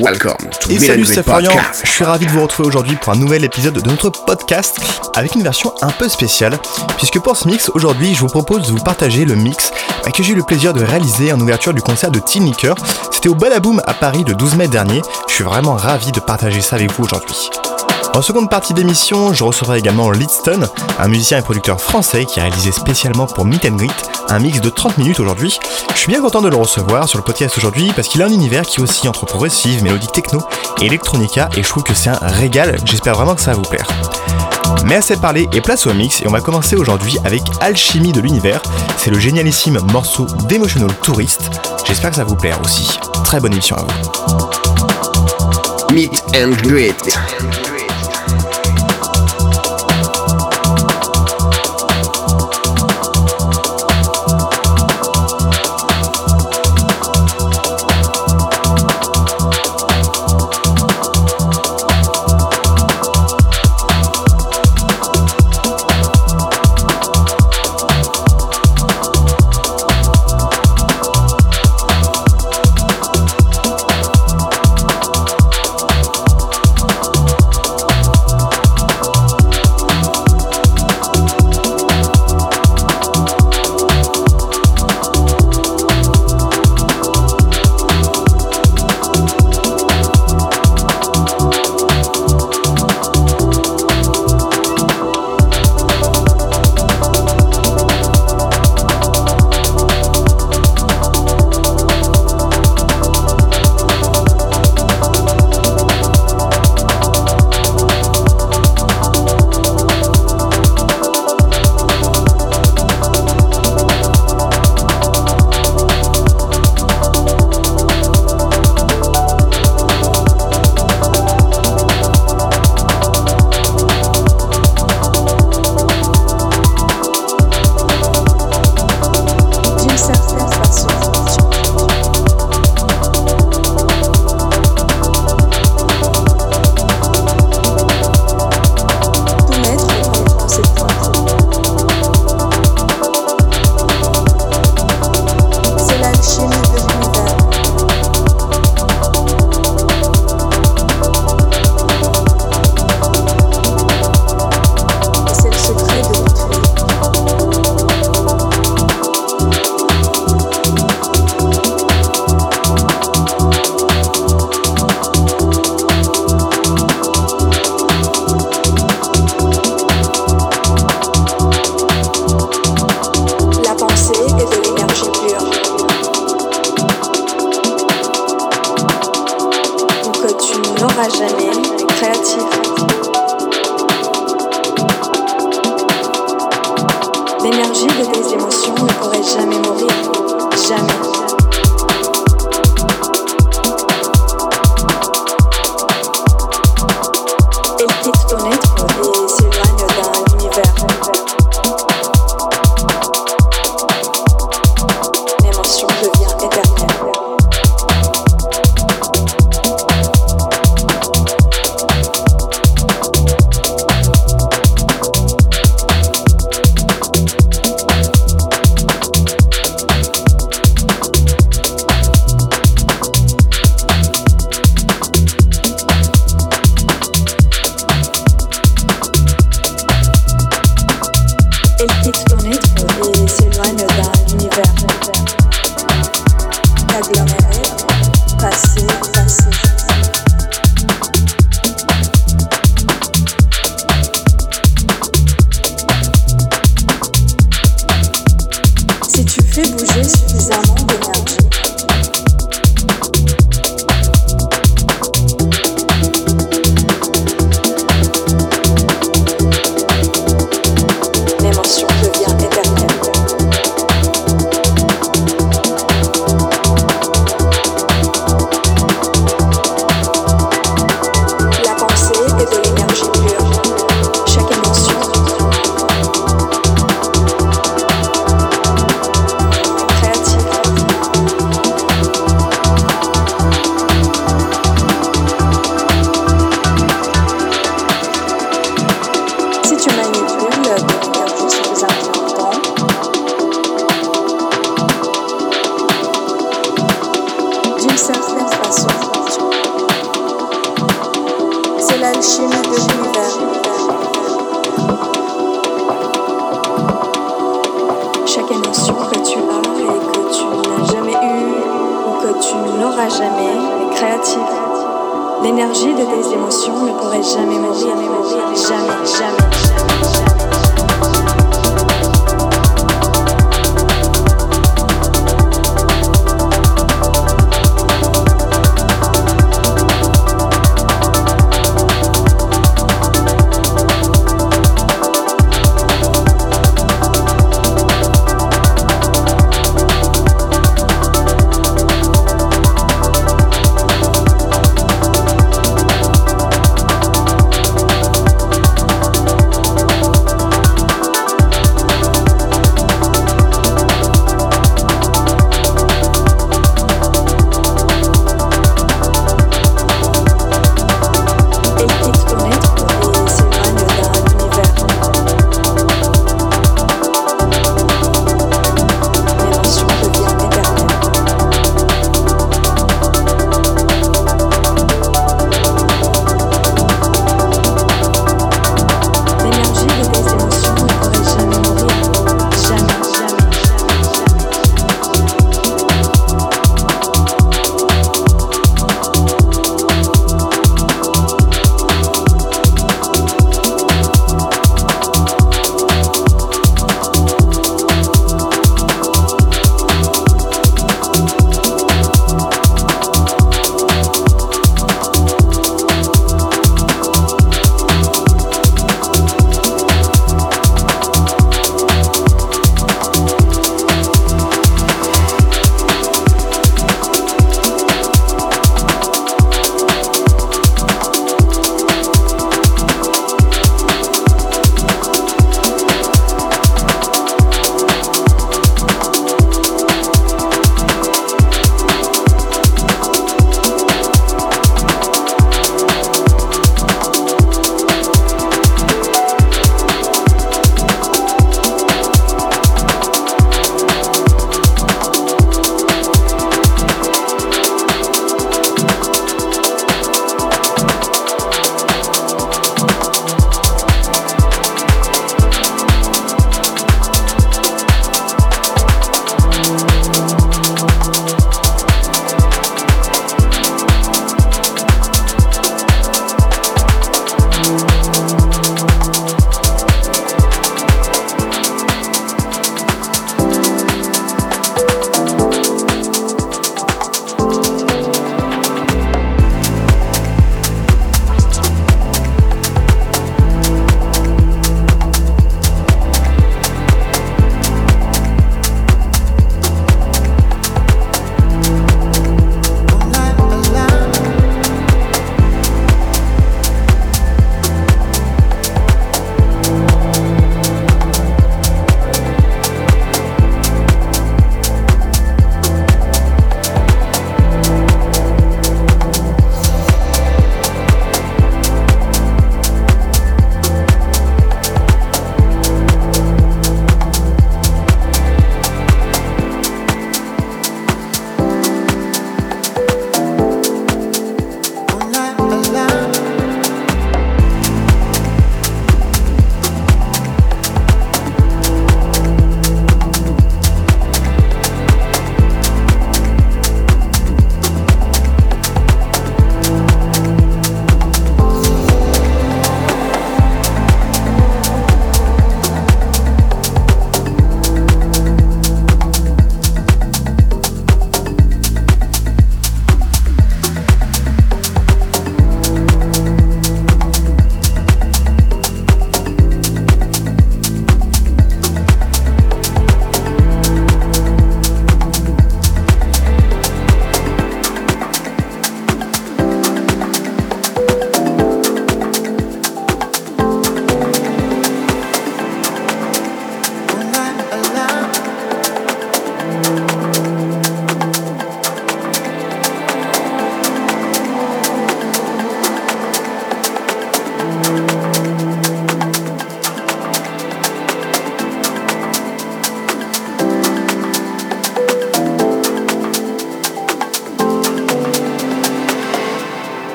welcome to Et salut, c'est Florian. Je suis ravi de vous retrouver aujourd'hui pour un nouvel épisode de notre podcast avec une version un peu spéciale, puisque pour ce mix, aujourd'hui, je vous propose de vous partager le mix que j'ai eu le plaisir de réaliser en ouverture du concert de Teen C'était au Badaboom à Paris le 12 mai dernier. Je suis vraiment ravi de partager ça avec vous aujourd'hui. En seconde partie d'émission, je recevrai également Lidston, un musicien et producteur français qui a réalisé spécialement pour Meet and Greet un mix de 30 minutes aujourd'hui. Je suis bien content de le recevoir sur le podcast aujourd'hui parce qu'il a un univers qui oscille entre progressive, mélodique techno et electronica et je trouve que c'est un régal. J'espère vraiment que ça va vous plaire. Mais assez parlé et place au mix et on va commencer aujourd'hui avec Alchimie de l'univers. C'est le génialissime morceau d'Emotional Tourist. J'espère que ça va vous plaire aussi. Très bonne émission à vous. Meet and Greet.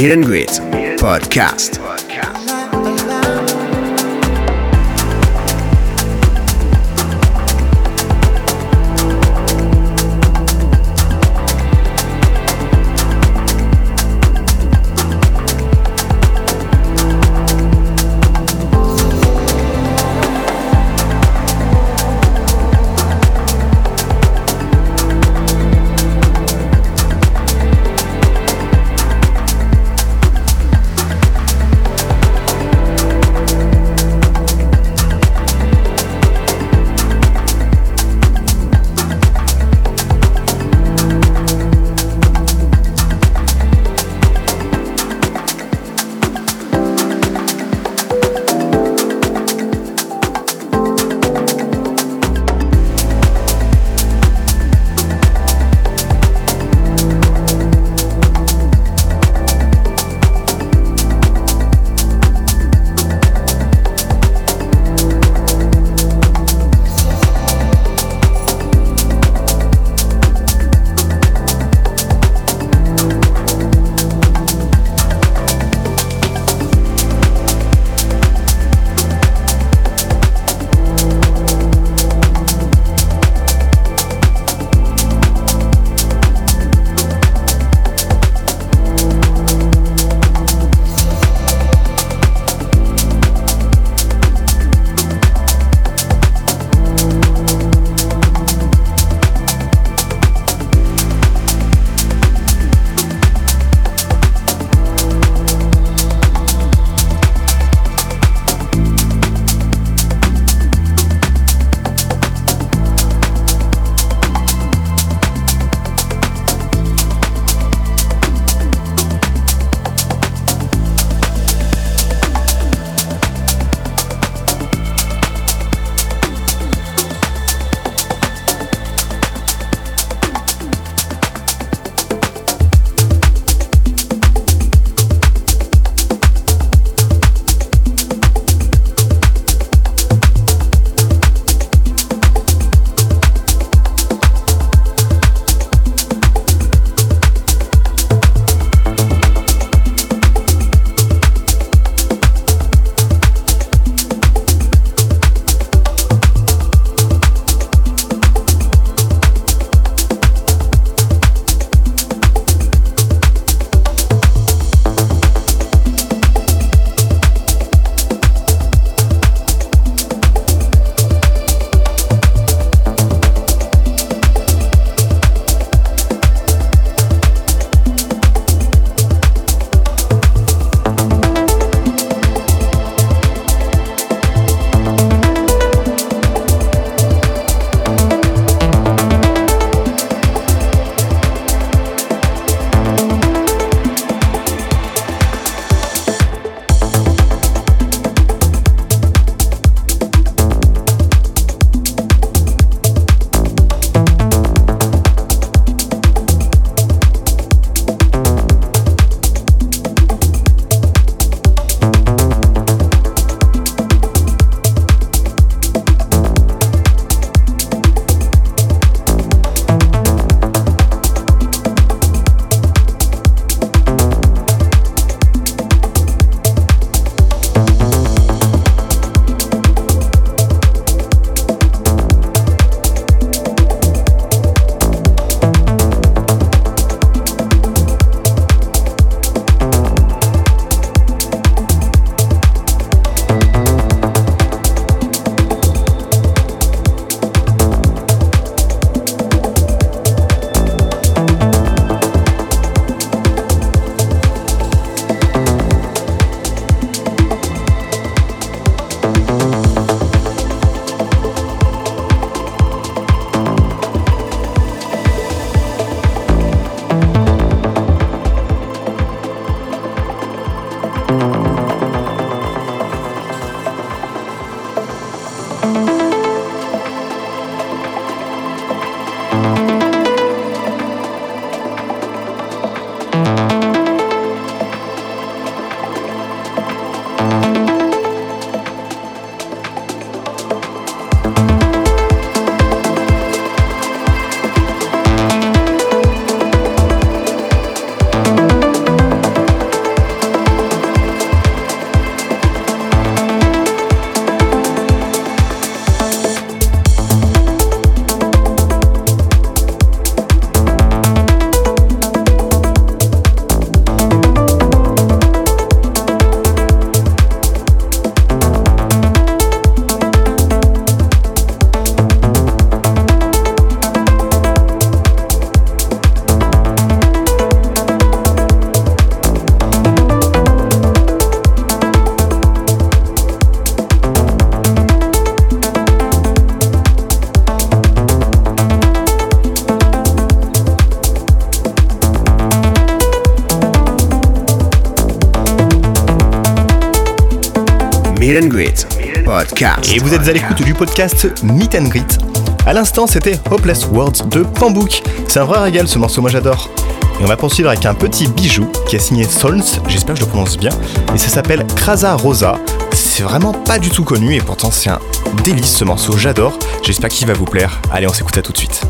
Meet and Greet Podcast. Et vous êtes à l'écoute du podcast Meet and Greet. À l'instant, c'était Hopeless Words de Pambouk. C'est un vrai régal ce morceau, moi j'adore. Et on va poursuivre avec un petit bijou qui est signé Solns, j'espère que je le prononce bien, et ça s'appelle Krasa Rosa. C'est vraiment pas du tout connu et pourtant c'est un délice ce morceau, j'adore. J'espère qu'il va vous plaire. Allez, on s'écoute ça tout de suite.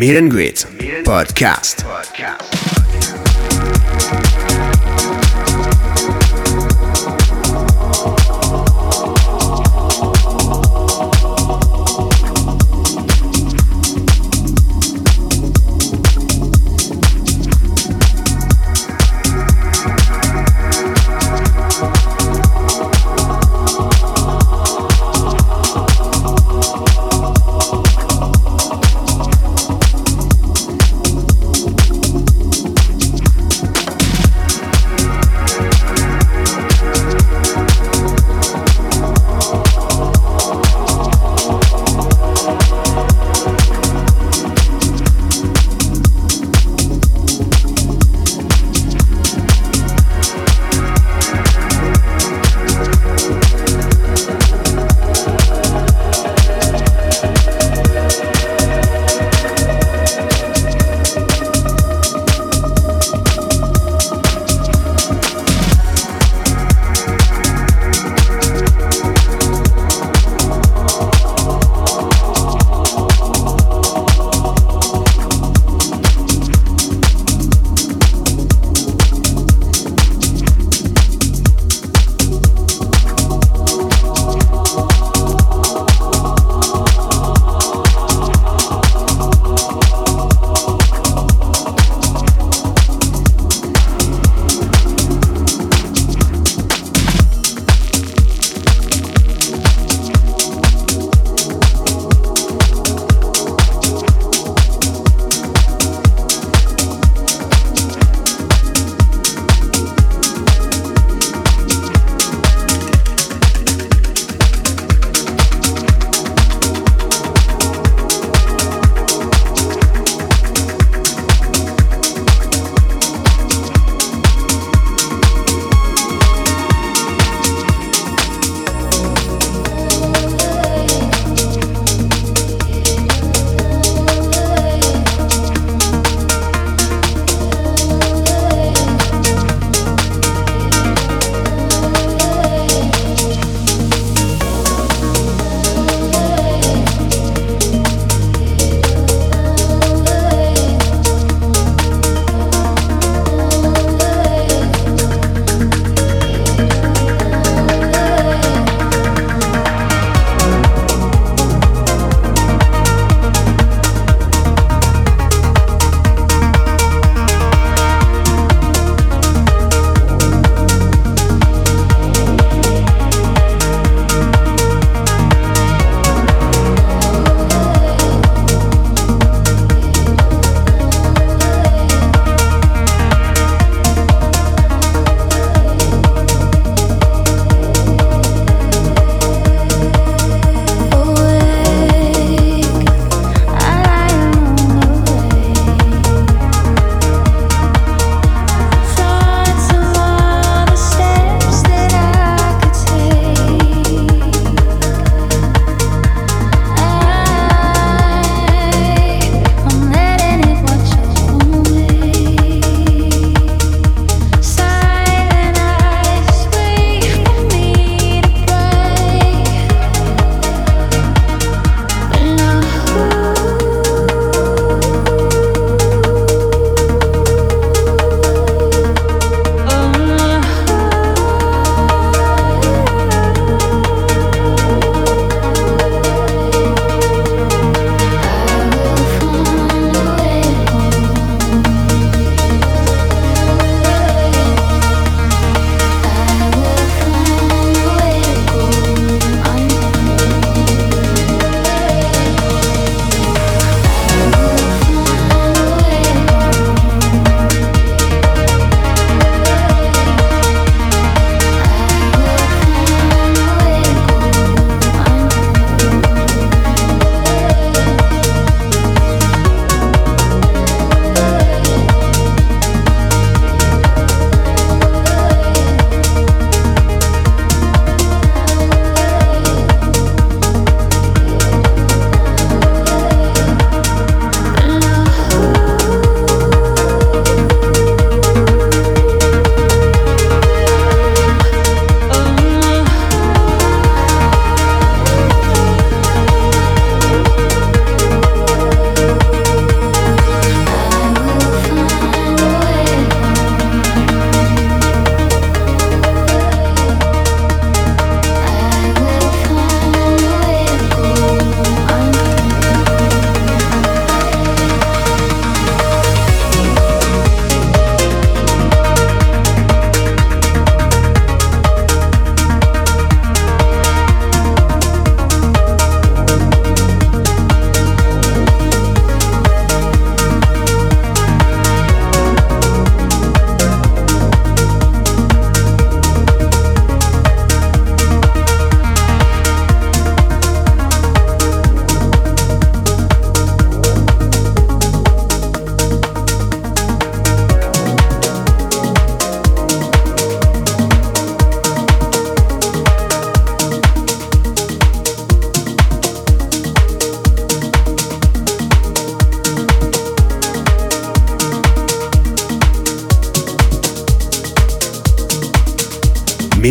Meet and Greet Podcast. Podcast.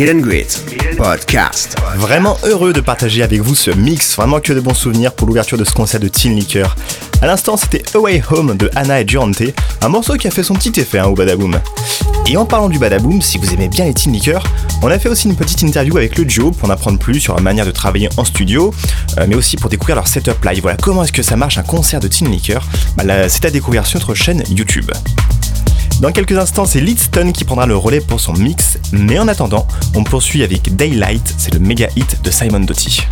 Meet and Podcast. Vraiment heureux de partager avec vous ce mix, vraiment que de bons souvenirs pour l'ouverture de ce concert de Teen Liquor. À l'instant, c'était Away Home de Anna et Durante, un morceau qui a fait son petit effet hein, au Badaboom. Et en parlant du Badaboom, si vous aimez bien les Teen Liquor, on a fait aussi une petite interview avec le duo pour en apprendre plus sur la manière de travailler en studio, euh, mais aussi pour découvrir leur setup live. Voilà, comment est-ce que ça marche un concert de Teen Liquor bah, C'est à découvrir sur notre chaîne YouTube. Dans quelques instants, c'est Lidston qui prendra le relais pour son mix, mais en attendant, on poursuit avec Daylight, c'est le méga hit de Simon Doty.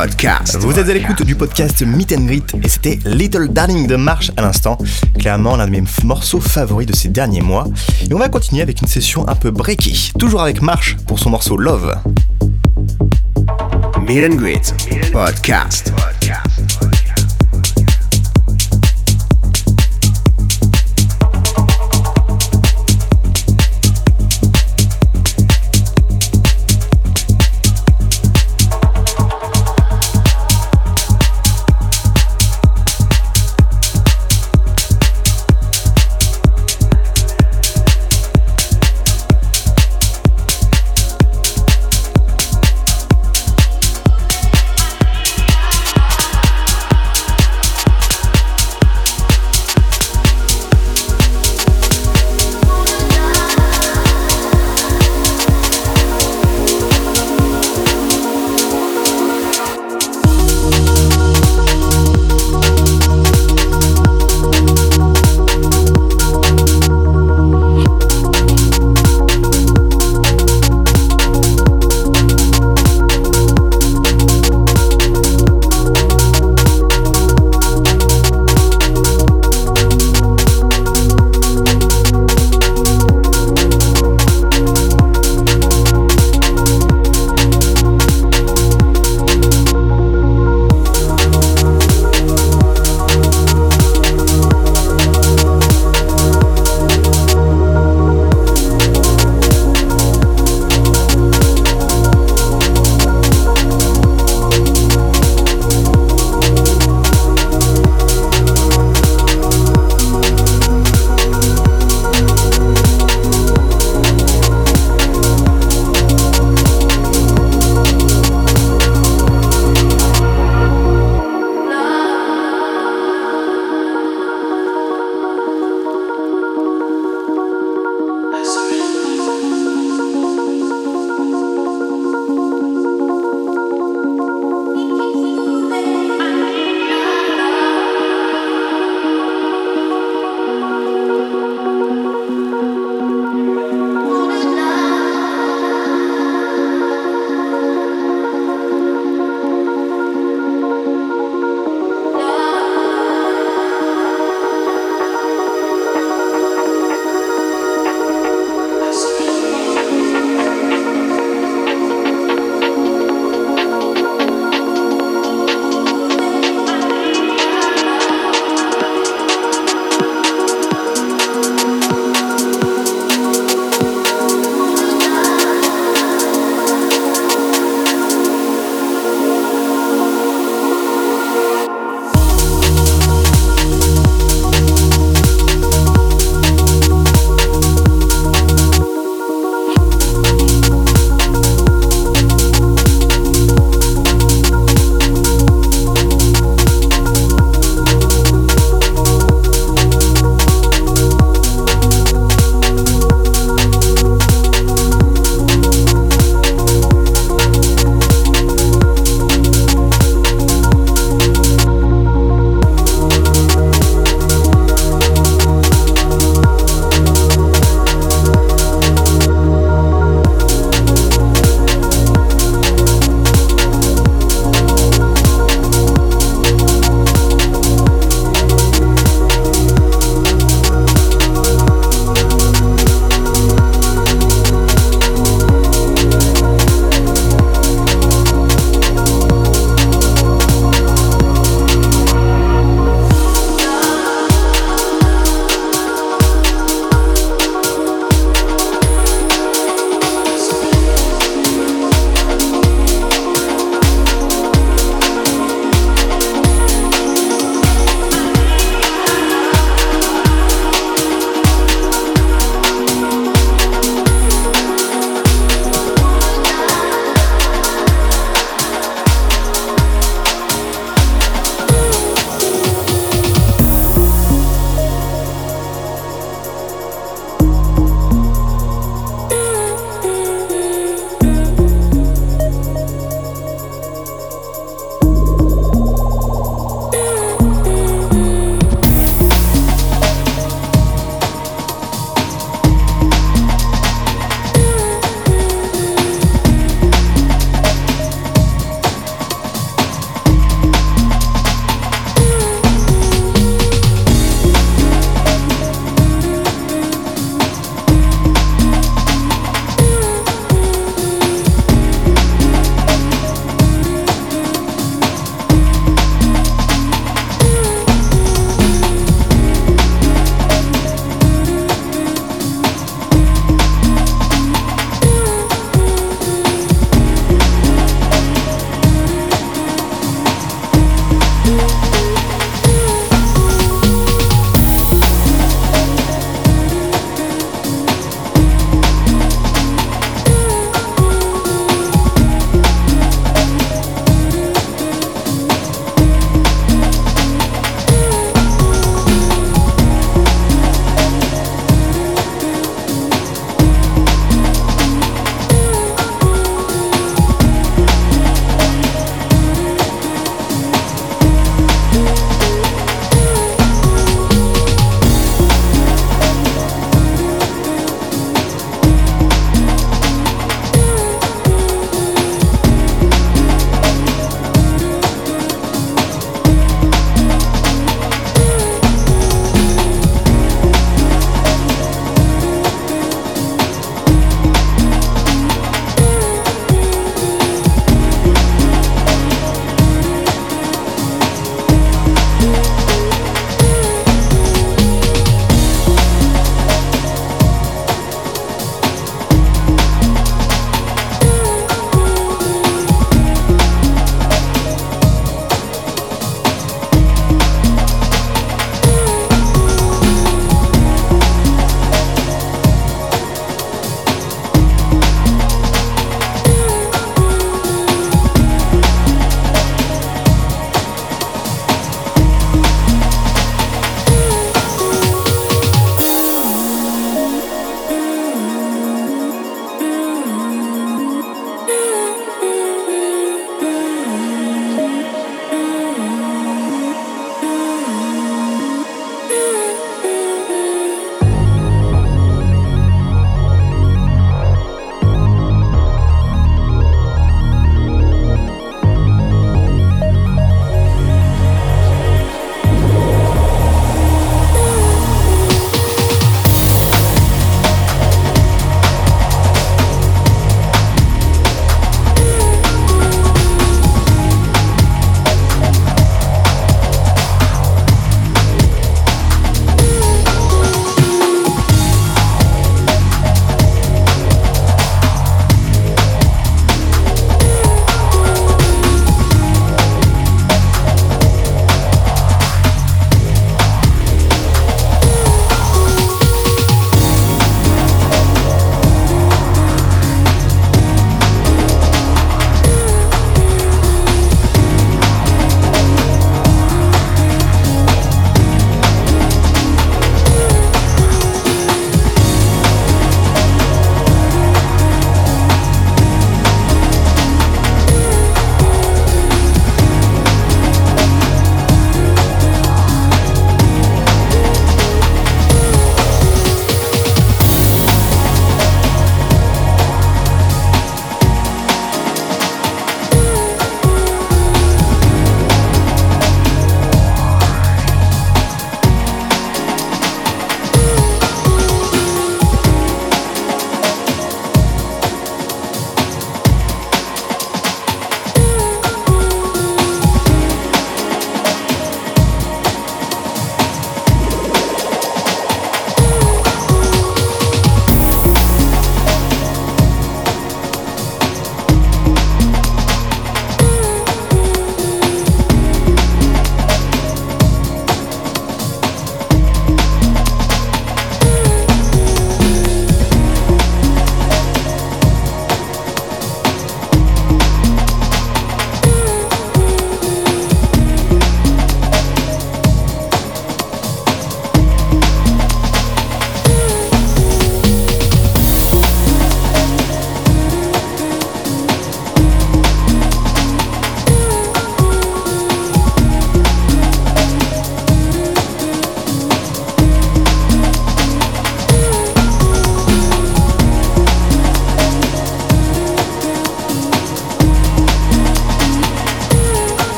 Podcast. Vous êtes à l'écoute du podcast Meet and Greet et c'était Little Darling de Marche à l'instant, clairement l'un de mes morceaux favoris de ces derniers mois. Et on va continuer avec une session un peu breaky, toujours avec Marche pour son morceau Love. Meet and Greet Podcast.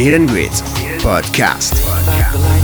Meet and Greet Podcast. Bring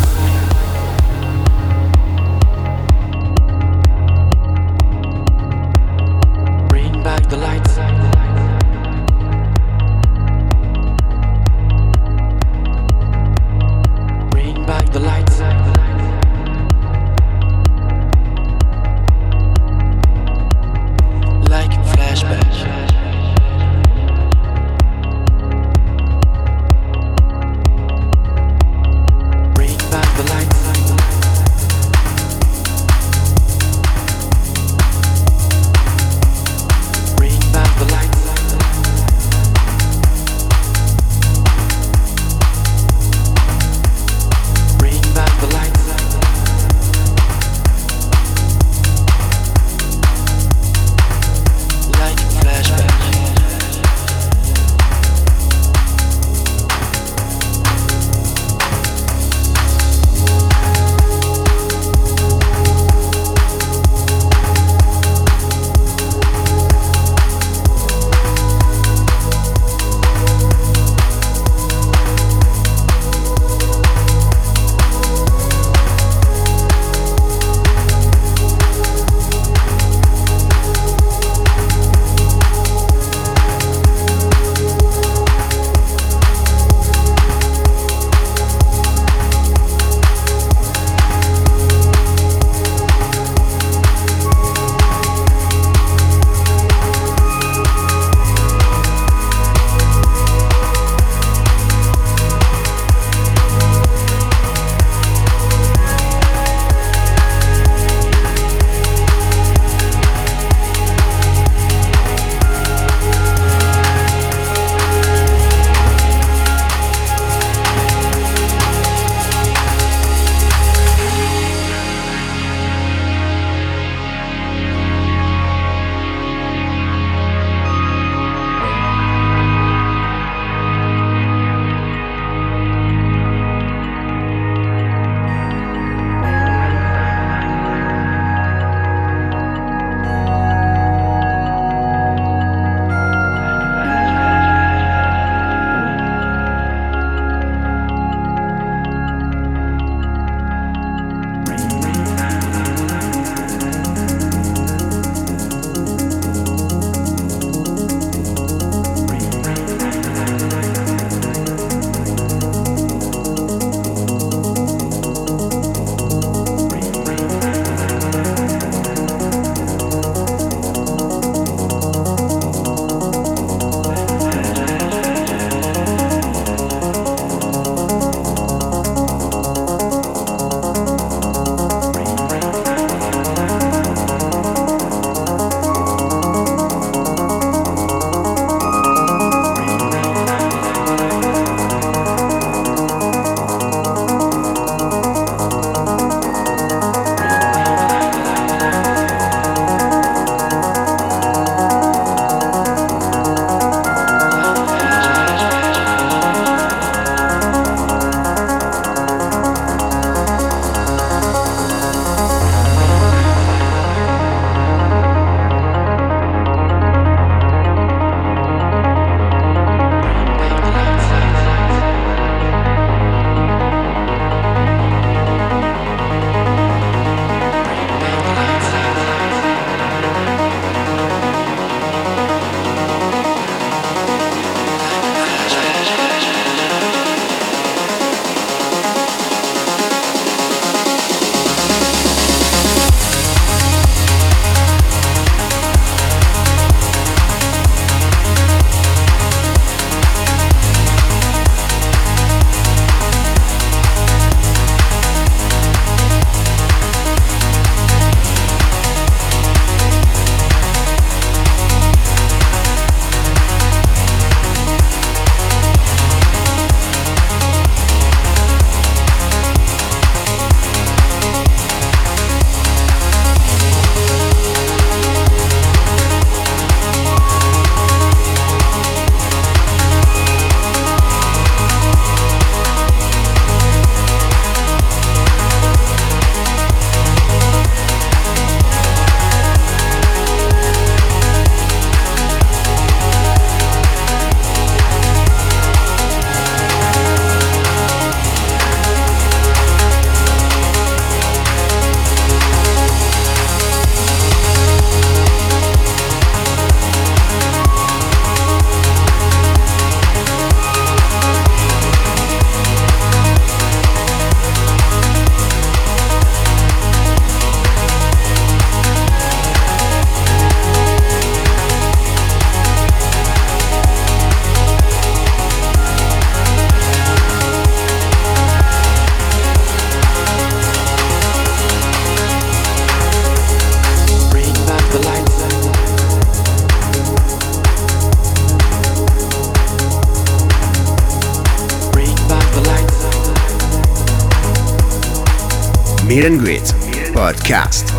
Meet and Greet Podcast.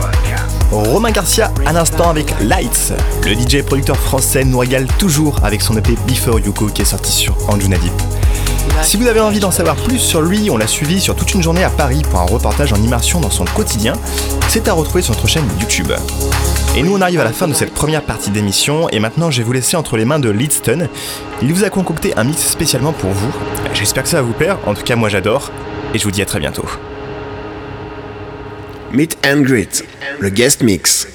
Romain Garcia à l'instant avec Lights. Le DJ et producteur français nous toujours avec son EP Before Yuko qui est sorti sur Anjuna Deep. Si vous avez envie d'en savoir plus sur lui, on l'a suivi sur toute une journée à Paris pour un reportage en immersion dans son quotidien. C'est à retrouver sur notre chaîne YouTube. Et nous on arrive à la fin de cette première partie d'émission et maintenant je vais vous laisser entre les mains de Leadston. Il vous a concocté un mix spécialement pour vous. J'espère que ça va vous plaire, en tout cas moi j'adore et je vous dis à très bientôt. Meet and Greet, le guest mix.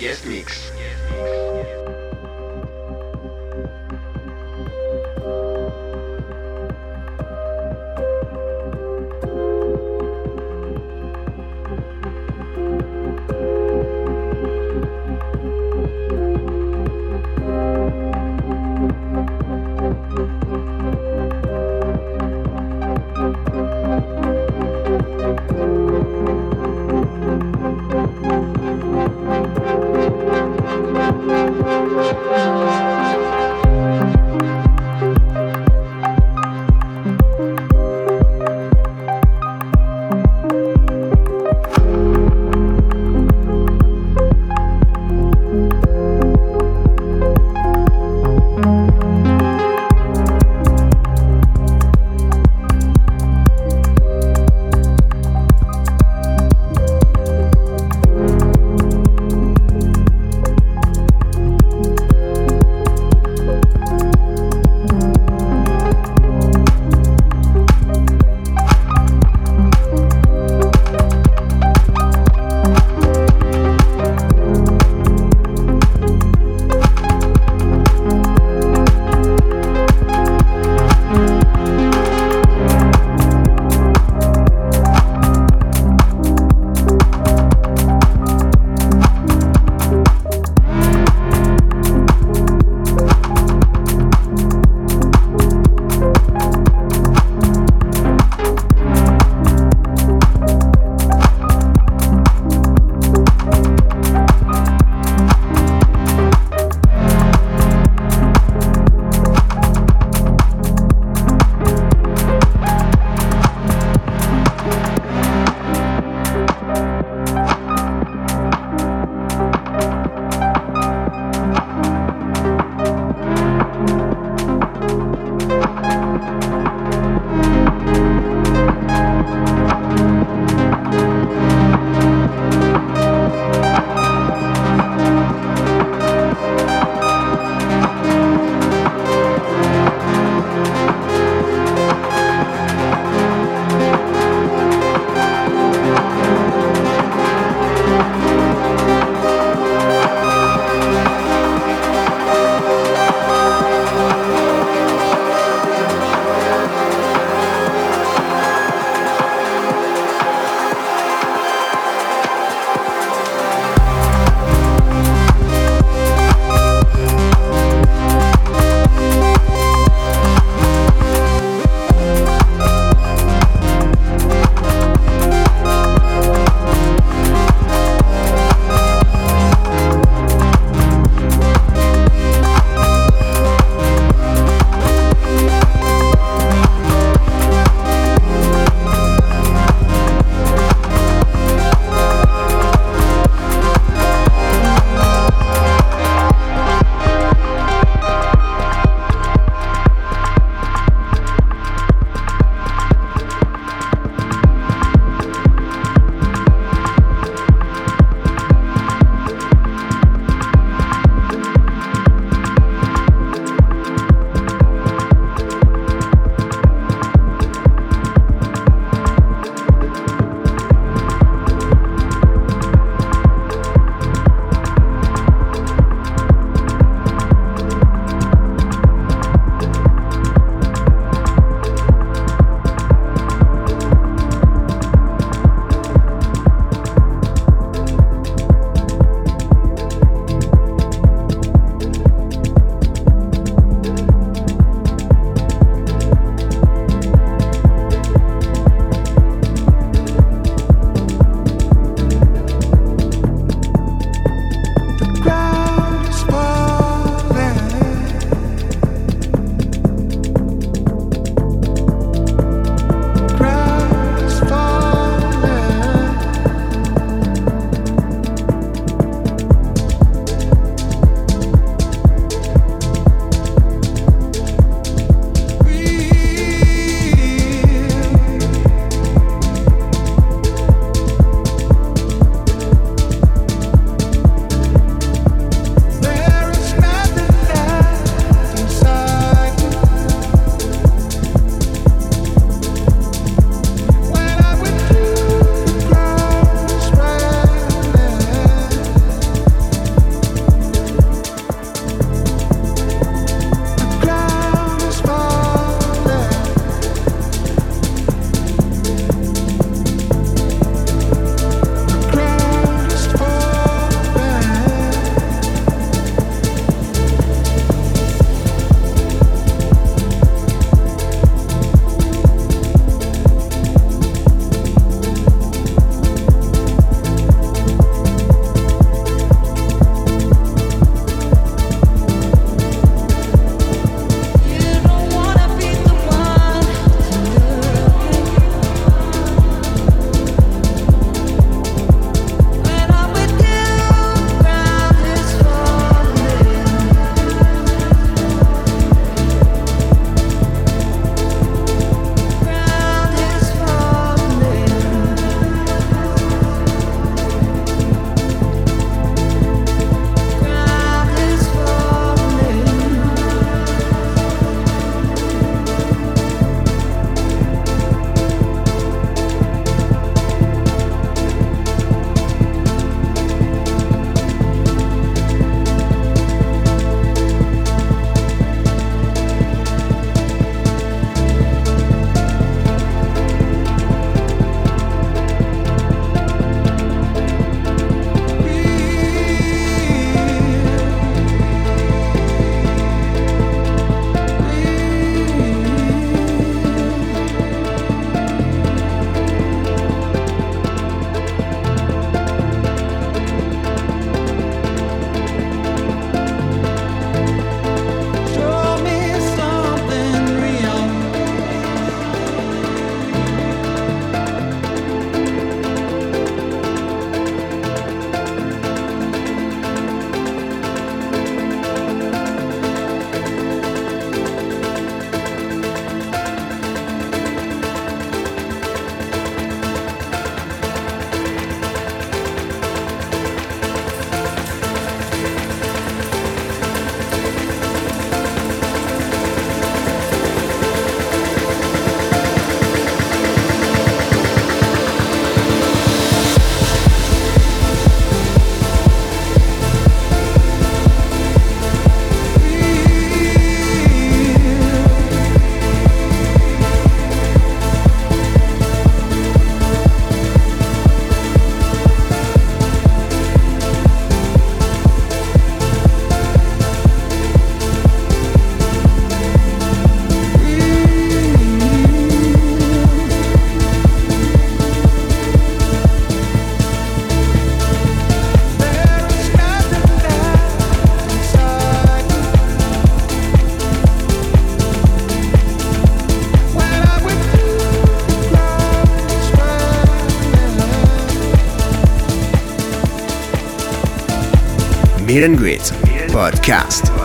Podcast. You don't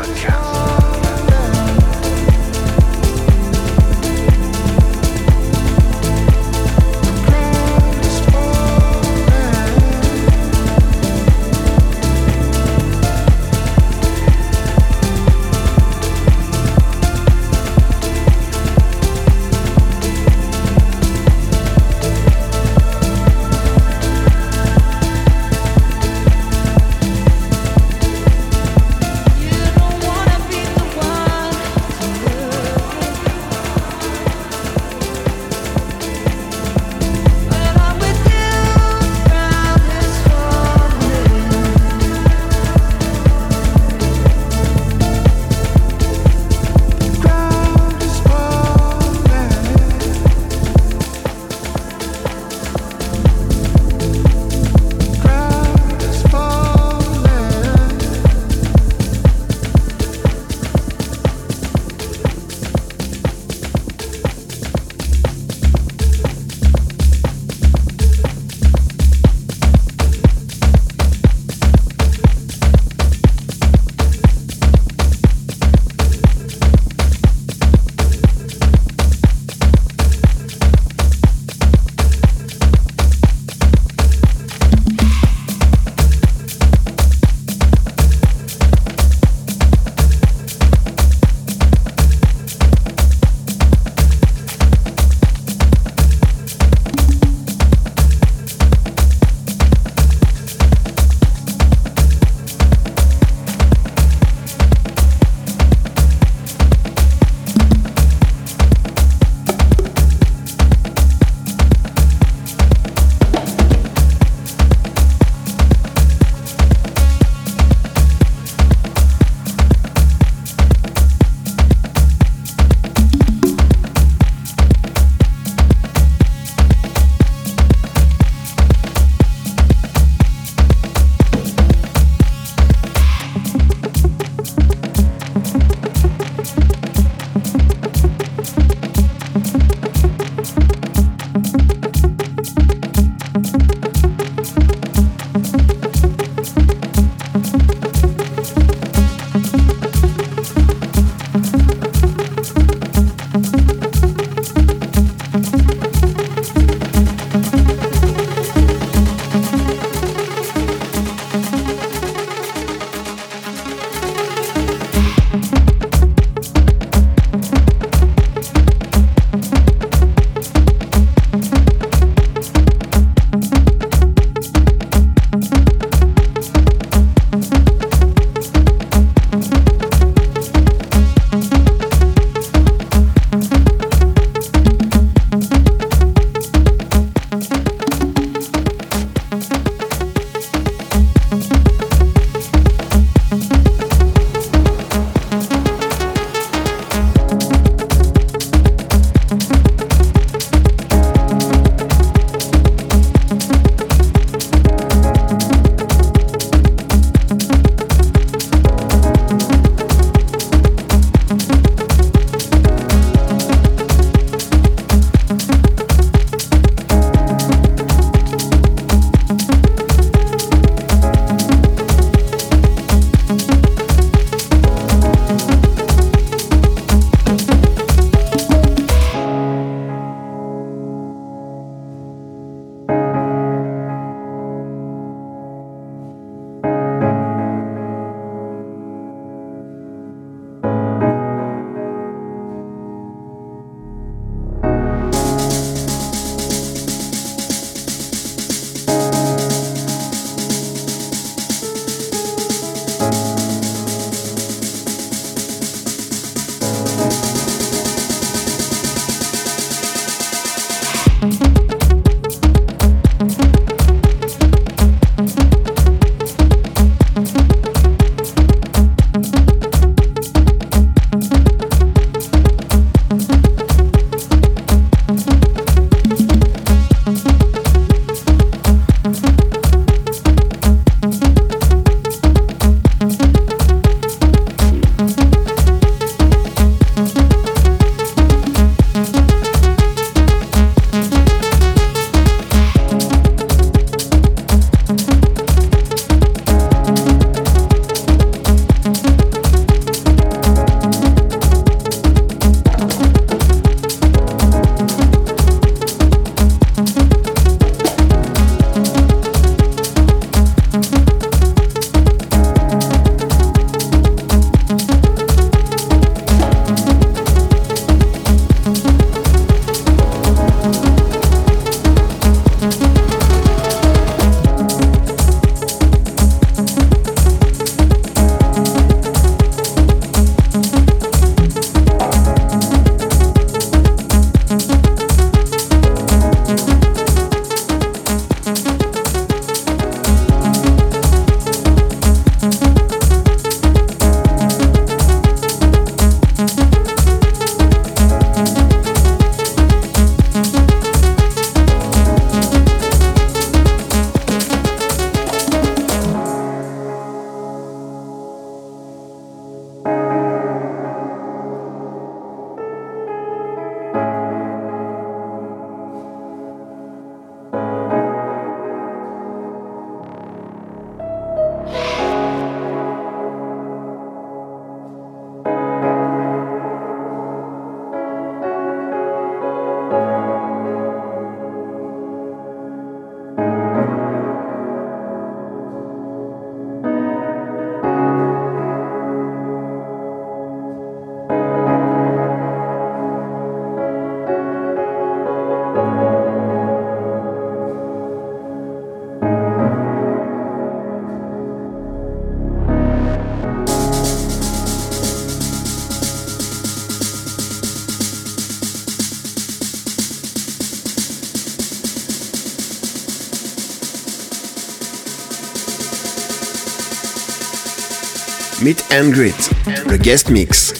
and Greet, le guest mix.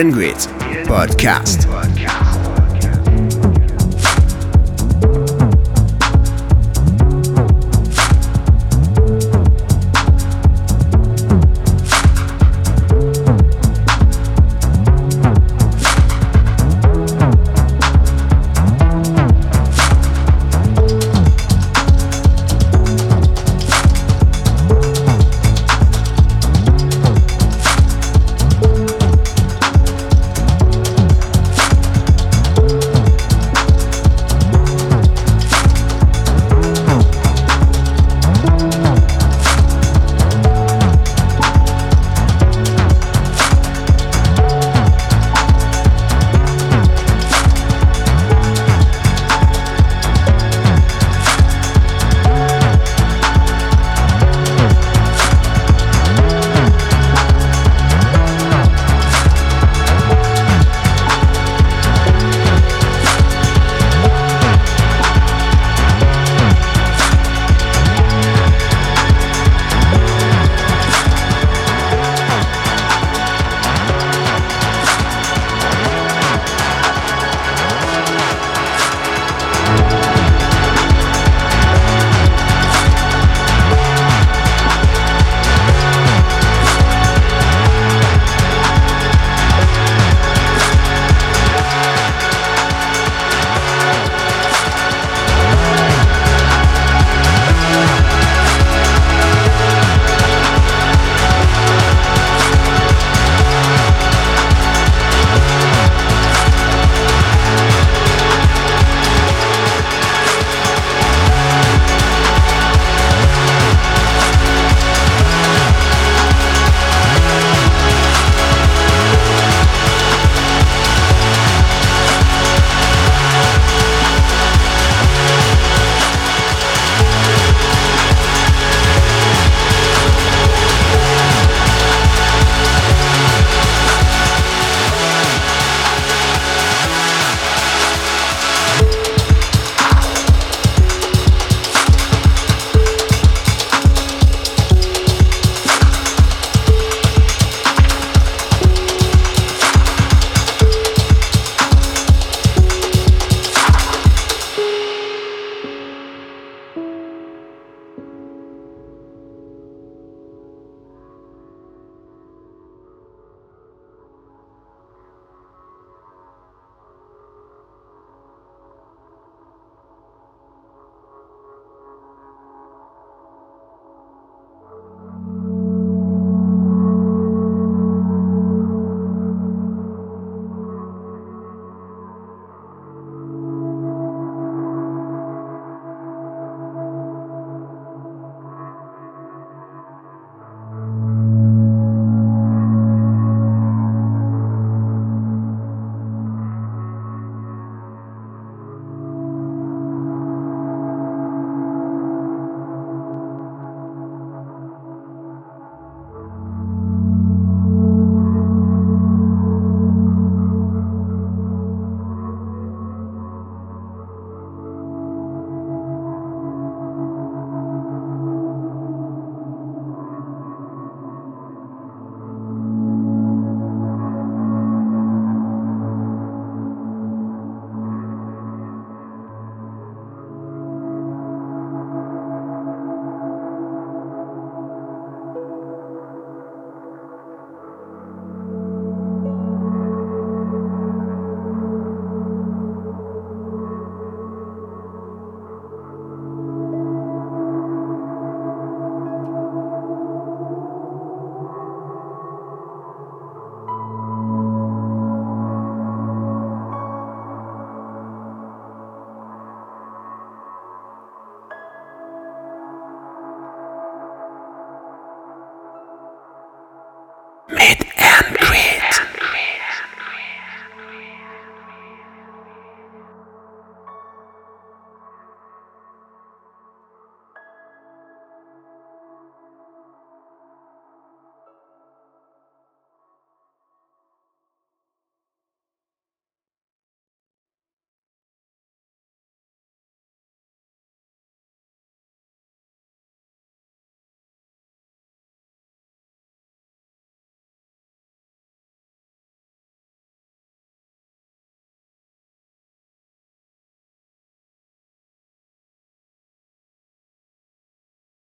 Hit and Grit Podcast.